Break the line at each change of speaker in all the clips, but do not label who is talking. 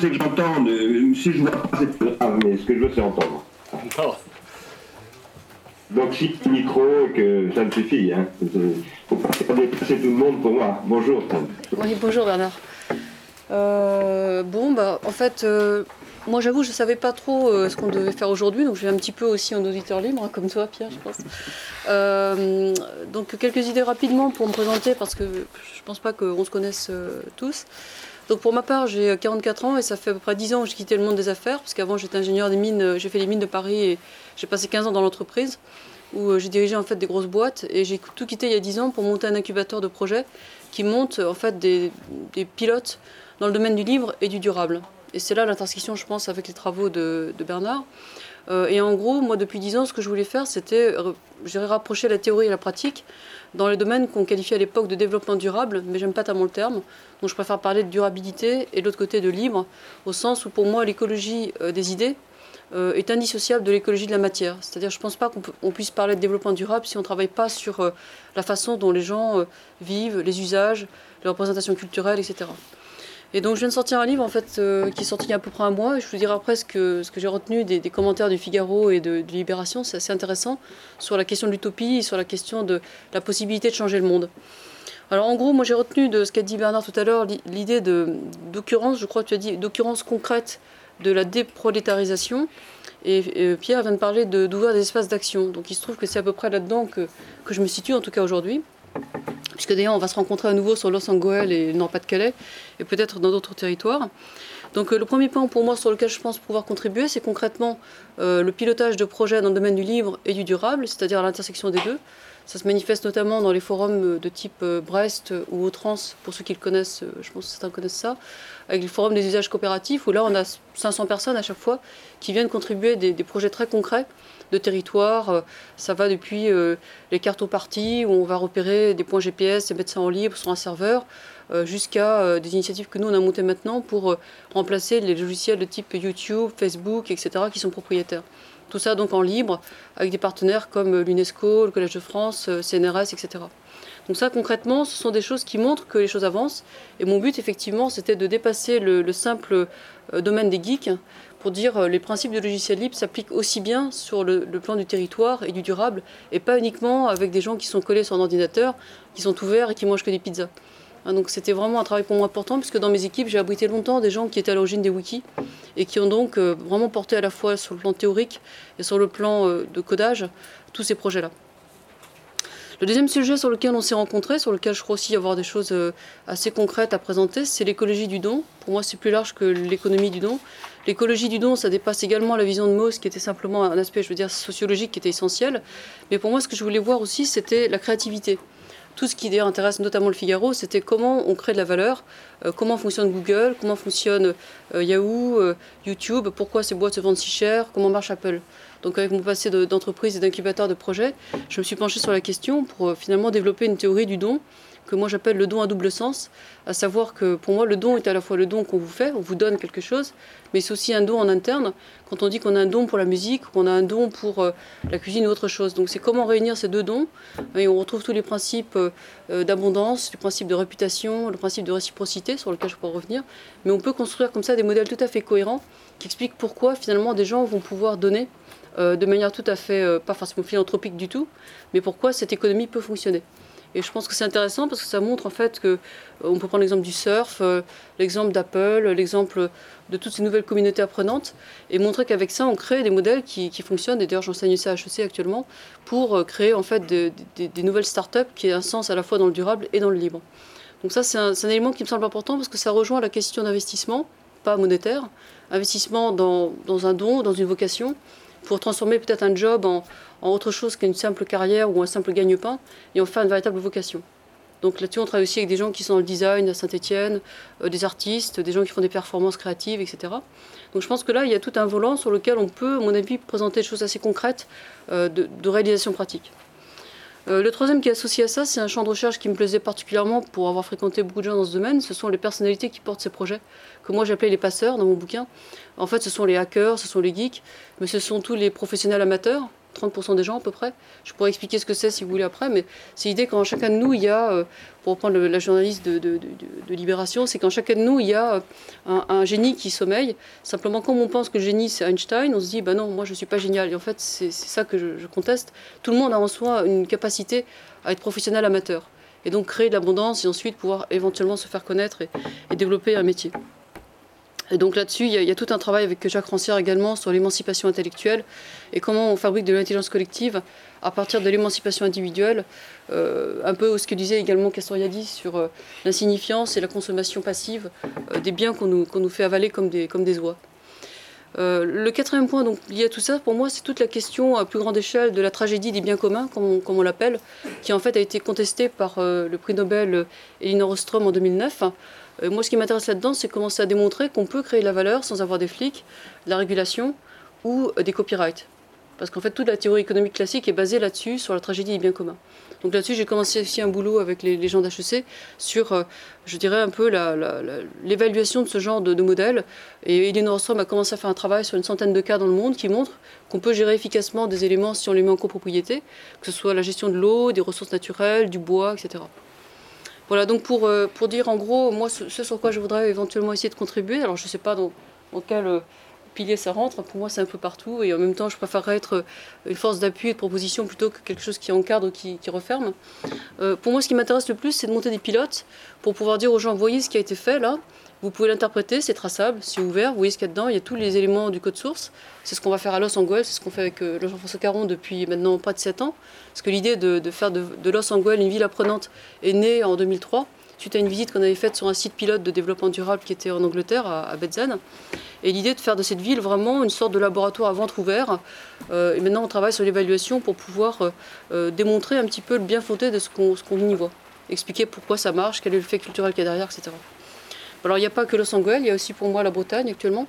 c'est que j'entends, si je vois pas, c'est pas grave, mais ce que je veux, c'est entendre. Donc si le micro, que ça me suffit. Hein. faut pas déplacer tout le monde pour moi. Bonjour.
Oui, bonjour Bernard. Euh, bon, bah, en fait, euh, moi j'avoue, je ne savais pas trop euh, ce qu'on devait faire aujourd'hui, donc je vais un petit peu aussi en auditeur libre, hein, comme toi Pierre, je pense. donc quelques idées rapidement pour me présenter, parce que je ne pense pas qu'on se connaisse tous. Donc pour ma part, j'ai 44 ans et ça fait à peu près 10 ans que j'ai quitté le monde des affaires, parce qu'avant j'étais ingénieur des mines, j'ai fait les mines de Paris et j'ai passé 15 ans dans l'entreprise, où j'ai dirigé en fait des grosses boîtes et j'ai tout quitté il y a 10 ans pour monter un incubateur de projets qui monte en fait des, des pilotes dans le domaine du livre et du durable. Et c'est là l'intersection, je pense, avec les travaux de, Bernard. Euh, et en gros, moi, depuis dix ans, ce que je voulais faire, c'était rapprocher la théorie et la pratique dans les domaines qu'on qualifiait à l'époque de développement durable, mais j'aime pas tellement le terme. Donc je préfère parler de durabilité et de l'autre côté de libre, au sens où pour moi, l'écologie euh, des idées euh, est indissociable de l'écologie de la matière. C'est-à-dire, je ne pense pas qu'on puisse parler de développement durable si on ne travaille pas sur la façon dont les gens vivent, les usages, les représentations culturelles, etc. Et donc je viens de sortir un livre en fait euh, qui est sorti il y a à peu près un mois. Je vous dirai après ce que, ce que j'ai retenu des, commentaires du Figaro et de, Libération. C'est assez intéressant sur la question de l'utopie sur la question de la possibilité de changer le monde. Alors en gros, moi j'ai retenu de ce qu'a dit Bernard tout à l'heure l'idée d'occurrence, je crois que tu as dit, d'occurrence concrète de la déprolétarisation. Et, Pierre vient de parler d'ouvrir des espaces d'action. Donc il se trouve que c'est à peu près là-dedans que, que je me situe, en tout cas aujourd'hui puisque d'ailleurs on va se rencontrer à nouveau sur Los Angeles et le Nord-Pas-de-Calais, et peut-être dans d'autres territoires. Donc euh, le premier point pour moi sur lequel je pense pouvoir contribuer, c'est concrètement euh, le pilotage de projets dans le domaine du livre et du durable, c'est-à-dire l'intersection des deux. Ça se manifeste notamment dans les forums de type euh, Brest ou Autrans, pour ceux qui le connaissent, je pense que certains connaissent ça, avec les forums des usages coopératifs, où là on a 500 personnes à chaque fois qui viennent contribuer des, des projets très concrets de territoire. Euh, ça va depuis euh, les cartes au parti, où on va repérer des points GPS et mettre ça en libre sur un serveur, euh, jusqu'à des initiatives que nous on a montées maintenant pour remplacer les logiciels de type YouTube, Facebook, etc., qui sont propriétaires. Tout ça donc en libre, avec des partenaires comme l'UNESCO, le Collège de France, CNRS, etc. Donc ça, concrètement, ce sont des choses qui montrent que les choses avancent. Et mon but, effectivement, c'était de dépasser le, simple domaine des geeks pour dire euh, les principes du logiciel libre s'appliquent aussi bien sur le, plan du territoire et du durable, et pas uniquement avec des gens qui sont collés sur un ordinateur, qui sont ouverts et qui mangent que des pizzas. Hein, donc c'était vraiment un travail pour moi important, puisque dans mes équipes, j'ai abrité longtemps des gens qui étaient à l'origine des wikis, et qui ont donc euh, vraiment porté à la fois sur le plan théorique et sur le plan euh, de codage tous ces projets-là. Le deuxième sujet sur lequel on s'est rencontrés, sur lequel je crois aussi avoir des choses euh, assez concrètes à présenter, c'est l'écologie du don. Pour moi, c'est plus large que l'économie du don. L'écologie du don, ça dépasse également la vision de Mauss, qui était simplement un aspect, je veux dire, sociologique, qui était essentiel. Mais pour moi, ce que je voulais voir aussi, c'était la créativité tout ce qui d'ailleurs intéresse notamment le Figaro, c'était comment on crée de la valeur, euh, comment fonctionne Google, comment fonctionne euh, Yahoo, YouTube, pourquoi ces boîtes se vendent si cher, comment marche Apple. Donc avec mon passé d'entreprise et d'incubateur de projet, je me suis penchée sur la question pour euh, finalement développer une théorie du don que moi j'appelle le don à double sens, à savoir que pour moi le don est à la fois le don qu'on vous fait, on vous donne quelque chose, mais c'est aussi un don en interne, quand on dit qu'on a un don pour la musique, qu'on a un don pour euh, la cuisine ou autre chose. Donc c'est comment réunir ces deux dons, et on retrouve tous les principes euh, d'abondance, le principe de réputation, le principe de réciprocité sur lequel je pourrais revenir, mais on peut construire comme ça des modèles tout à fait cohérents qui expliquent pourquoi finalement des gens vont pouvoir donner euh, de manière tout à fait, euh, pas forcément philanthropique du tout, mais pourquoi cette économie peut fonctionner. Et je pense que c'est intéressant parce que ça montre en fait que euh, peut prendre l'exemple du surf, l'exemple d'Apple, l'exemple de toutes ces nouvelles communautés apprenantes et montrer qu'avec ça on crée des modèles qui, fonctionnent. Et d'ailleurs j'enseigne ça à HEC actuellement pour créer en fait des, nouvelles startups qui aient un sens à la fois dans le durable et dans le libre. Donc ça c'est un, élément qui me semble important parce que ça rejoint la question d'investissement, pas monétaire, investissement dans, dans un don, dans une vocation pour transformer peut-être un job en, autre chose qu'une simple carrière ou un simple gagne-pain et en faire une véritable vocation. Donc là-dessus, on travaille aussi avec des gens qui sont dans le design à Saint-Etienne, euh, des artistes, des gens qui font des performances créatives, etc. Donc je pense que là, il y a tout un volant sur lequel on peut, à mon avis, présenter des choses assez concrètes euh, de réalisation pratique. Euh, le troisième qui est associé à ça, c'est un champ de recherche qui me plaisait particulièrement pour avoir fréquenté beaucoup de gens dans ce domaine. Ce sont les personnalités qui portent ces projets, que moi j'appelais les passeurs dans mon bouquin. En fait, ce sont les hackers, ce sont les geeks, mais ce sont tous les professionnels amateurs, 30% des gens à peu près. Je pourrais expliquer ce que c'est si vous voulez après, mais c'est l'idée qu'en chacun de nous, il y a, euh, pour reprendre la journaliste de, Libération, c'est qu'en chacun de nous, il y a euh, un, génie qui sommeille. Simplement, comme on pense que le génie c'est Einstein, on se dit, bah non, moi je ne suis pas génial. Et en fait, c'est ça que je, conteste. Tout le monde a en soi une capacité à être professionnel amateur. Et donc créer de l'abondance et ensuite pouvoir éventuellement se faire connaître et développer un métier. Et donc là-dessus, il, y, a tout un travail avec Jacques Rancière également sur l'émancipation intellectuelle et comment on fabrique de l'intelligence collective à partir de l'émancipation individuelle, euh, un peu ce que disait également Castoriadis sur euh, l'insignifiance et la consommation passive euh, des biens qu'on nous, fait avaler comme des, comme des oies. le quatrième point donc, lié à tout ça, pour moi, c'est toute la question à plus grande échelle de la tragédie des biens communs, comme on, l'appelle, qui en fait a été contestée par le prix Nobel Elinor Ostrom en 2009. Euh, moi, ce qui m'intéresse là-dedans, c'est commencer à démontrer qu'on peut créer de la valeur sans avoir des flics, de la régulation ou euh, des copyrights. Parce qu'en fait, toute la théorie économique classique est basée là-dessus, sur la tragédie des biens communs. Donc là-dessus, j'ai commencé aussi un boulot avec les, gens d'HEC sur, euh, je dirais, un peu l'évaluation de ce genre de, modèle. Et Elinor Ostrom a commencé à faire un travail sur une centaine de cas dans le monde qui montrent qu'on peut gérer efficacement des éléments si on les met en copropriété, que ce soit la gestion de l'eau, des ressources naturelles, du bois, etc. Voilà, donc pour, euh, pour dire en gros, moi, ce, sur quoi je voudrais éventuellement essayer de contribuer, alors je ne sais pas dans, quel euh, ça rentre, pour moi c'est un peu partout, et en même temps je préférerais être euh, une force d'appui et de proposition plutôt que quelque chose qui encadre qui, qui referme. pour moi, ce qui m'intéresse le plus, c'est de monter des pilotes pour pouvoir dire aux gens, voyez ce qui a été fait là, vous pouvez l'interpréter, c'est traçable, c'est ouvert, vous voyez ce qu'il y a dedans, il y a tous les éléments du code source. C'est ce qu'on va faire à Los Angeles, c'est ce qu'on fait avec euh, Jean-François Caron depuis maintenant près de 7 ans. Parce que l'idée de, faire de, Los Angeles une ville apprenante est née en 2003, suite à une visite qu'on avait faite sur un site pilote de développement durable qui était en Angleterre, à, à Et l'idée de faire de cette ville vraiment une sorte de laboratoire à ventre ouvert. Euh, et maintenant, on travaille sur l'évaluation pour pouvoir euh, démontrer un petit peu le bien fondé de ce qu'on y voit. Expliquer pourquoi ça marche, quel est le fait culturel qu'il y a derrière, etc. Alors il n'y a pas que Los Angeles, il y a aussi pour moi la Bretagne actuellement.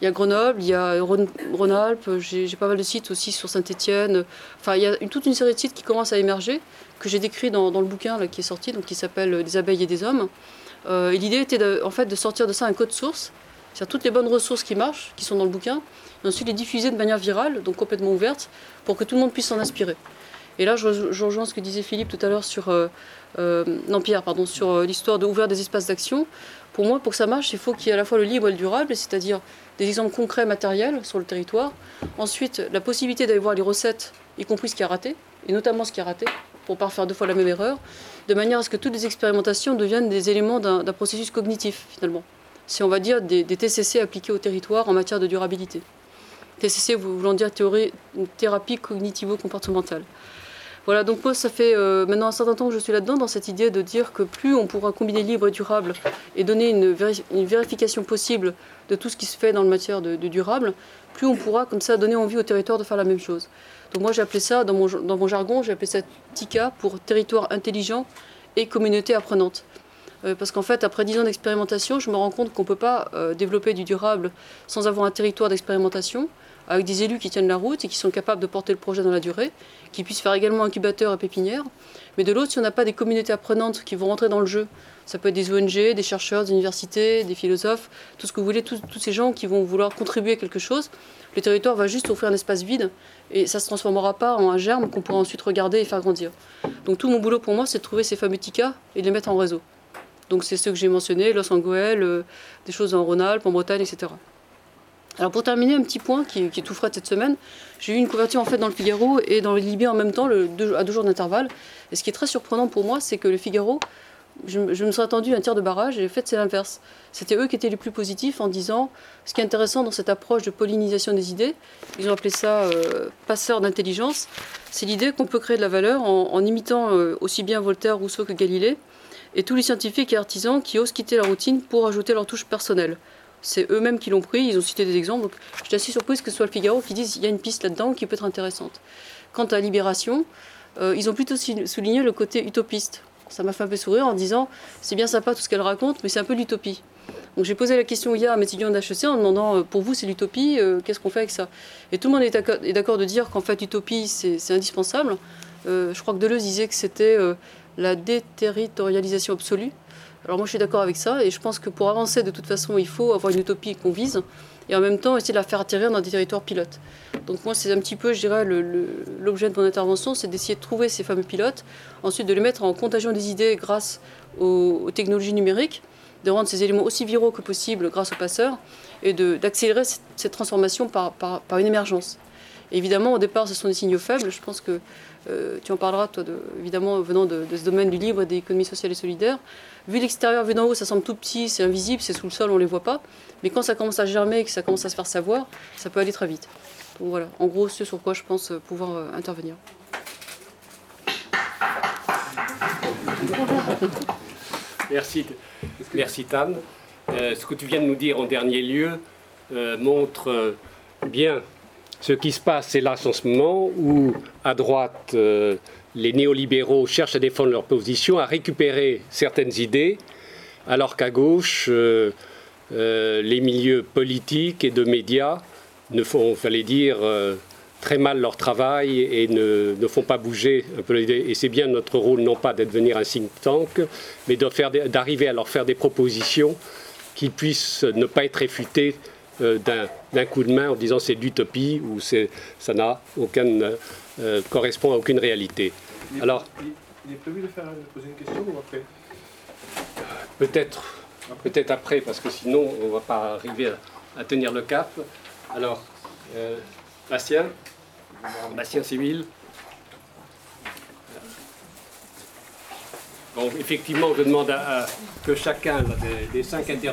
Il y a Grenoble, il y a Rhône-Alpes, j'ai pas mal de sites aussi sur Saint-Étienne. Enfin, il y a toute une série de sites qui commencent à émerger, que j'ai décrit dans, le bouquin qui est sorti, donc qui s'appelle Des abeilles et des hommes. Euh, et l'idée était en fait de sortir de ça un code source, c'est-à-dire toutes les bonnes ressources qui marchent, qui sont dans le bouquin, et ensuite les diffuser de manière virale, donc complètement ouverte, pour que tout le monde puisse s'en inspirer. Et là, je, rejoins ce que disait Philippe tout à l'heure sur, euh, euh, pardon, sur l'histoire d'ouvrir des espaces d'action. Pour moi, pour que ça marche, il faut qu'il y ait à la fois le libre et le durable, c'est-à-dire des exemples concrets, matériels sur le territoire. Ensuite, la possibilité d'aller voir les recettes, y compris ce qui a raté, et notamment ce qui a raté, pour ne pas faire deux fois la même erreur, de manière à ce que toutes les expérimentations deviennent des éléments d'un processus cognitif, finalement. C'est, on va dire, des, TCC appliqués au territoire en matière de durabilité. TCC voulant dire théorie, thérapie cognitivo-comportementale. Voilà, donc moi, ça fait euh, maintenant un certain temps que je suis là-dedans, dans cette idée de dire que plus on pourra combiner libre et durable et donner une, vérification possible de tout ce qui se fait dans le matière de, durable, plus on pourra comme ça donner envie au territoire de faire la même chose. Donc moi, j'ai appelé ça, dans mon, dans mon jargon, j'ai appelé ça TICA pour territoire intelligent et communauté apprenante. Euh, parce qu'en fait, après dix ans d'expérimentation, je me rends compte qu'on ne peut pas euh, développer du durable sans avoir un territoire d'expérimentation avec des élus qui tiennent la route et qui sont capables de porter le projet dans la durée, qui puissent faire également incubateur et pépinière. Mais de l'autre, si on n'a pas des communautés apprenantes qui vont rentrer dans le jeu, ça peut être des ONG, des chercheurs, des universités, des philosophes, tout ce que vous voulez, tous, ces gens qui vont vouloir contribuer à quelque chose, le territoire va juste offrir un espace vide et ça ne se transformera pas en un germe qu'on pourra ensuite regarder et faire grandir. Donc tout mon boulot pour moi, c'est de trouver ces fameux TICA et de les mettre en réseau. Donc c'est ceux que j'ai mentionnés, Los Angeles, euh, des choses en Rhône-Alpes, en Bretagne, etc. Alors pour terminer, un petit point qui, est tout frais cette semaine, j'ai eu une couverture en fait dans le Figaro et dans le Libé en même temps, à deux jours d'intervalle. Et ce qui est très surprenant pour moi, c'est que le Figaro, je, me suis attendu un tiers de barrage et en fait c'est l'inverse. C'était eux qui étaient les plus positifs en disant ce qui est intéressant dans cette approche de pollinisation des idées, ils ont appelé ça euh, passeur d'intelligence, c'est l'idée qu'on peut créer de la valeur en, imitant euh, aussi bien Voltaire, Rousseau que Galilée et tous les scientifiques et artisans qui osent quitter la routine pour ajouter leur touche personnelle c'est eux-mêmes qui l'ont pris, ils ont cité des exemples. Donc, j'étais assez surprise que ce soit le Figaro qui dise qu'il y a une piste là-dedans qui peut être intéressante. Quant à Libération, euh, ils ont plutôt souligné le côté utopiste. Ça m'a fait un peu sourire en disant c'est bien sympa tout ce qu'elle raconte, mais c'est un peu l'utopie. Donc j'ai posé la question hier à mes étudiants d'HEC en demandant euh, pour vous c'est l'utopie, euh, qu'est-ce qu'on fait avec ça? Et tout le monde est d'accord de dire qu'en fait l'utopie c'est indispensable. je crois que Deleuze disait que c'était la déterritorialisation absolue. Alors moi je suis d'accord avec ça et je pense que pour avancer de toute façon il faut avoir une utopie qu'on vise et en même temps essayer de la faire atterrir dans des territoires pilotes. Donc moi c'est un petit peu je dirais l'objet de mon intervention c'est d'essayer de trouver ces fameux pilotes, ensuite de les mettre en contagion des idées grâce aux, technologies numériques, de rendre ces éléments aussi viraux que possible grâce aux passeurs et d'accélérer cette, transformation par, par, une émergence. Évidemment au départ ce sont des signaux faibles, je pense que euh, tu en parleras, toi, évidemment, venant de, ce domaine du livre et des économies sociales et solidaires. Vu l'extérieur, vu d'en haut, ça semble tout petit, c'est invisible, c'est sous le sol, on ne les voit pas. Mais quand ça commence à germer, que ça commence à se faire savoir, ça peut aller très vite. Donc voilà, en gros, c'est sur quoi je pense pouvoir euh, intervenir.
Merci, merci Tam. Euh, ce que tu viens de nous dire en dernier lieu montre bien ce qui se passe, c'est là en ce moment où, à droite, euh, les néolibéraux cherchent à défendre leur position, à récupérer certaines idées, alors qu'à gauche, euh, euh, les milieux politiques et de médias ne font, fallait dire, très mal leur travail et ne, font pas bouger un peu. Et c'est bien notre rôle, non pas d'être un think tank, mais d'arriver à leur faire des propositions qui puissent ne pas être réfutées euh, d'un coup de main en disant c'est l'utopie ou ça n'a aucun euh, correspond à aucune réalité.
Il Alors, il, est prévu de faire poser une question ou après?
Peut-être, peut-être après parce que sinon on ne va pas arriver à, tenir le cap. Alors, euh, Bastien, Bastien Civil. Bon, effectivement, je demande à, que chacun des, des cinq intervenants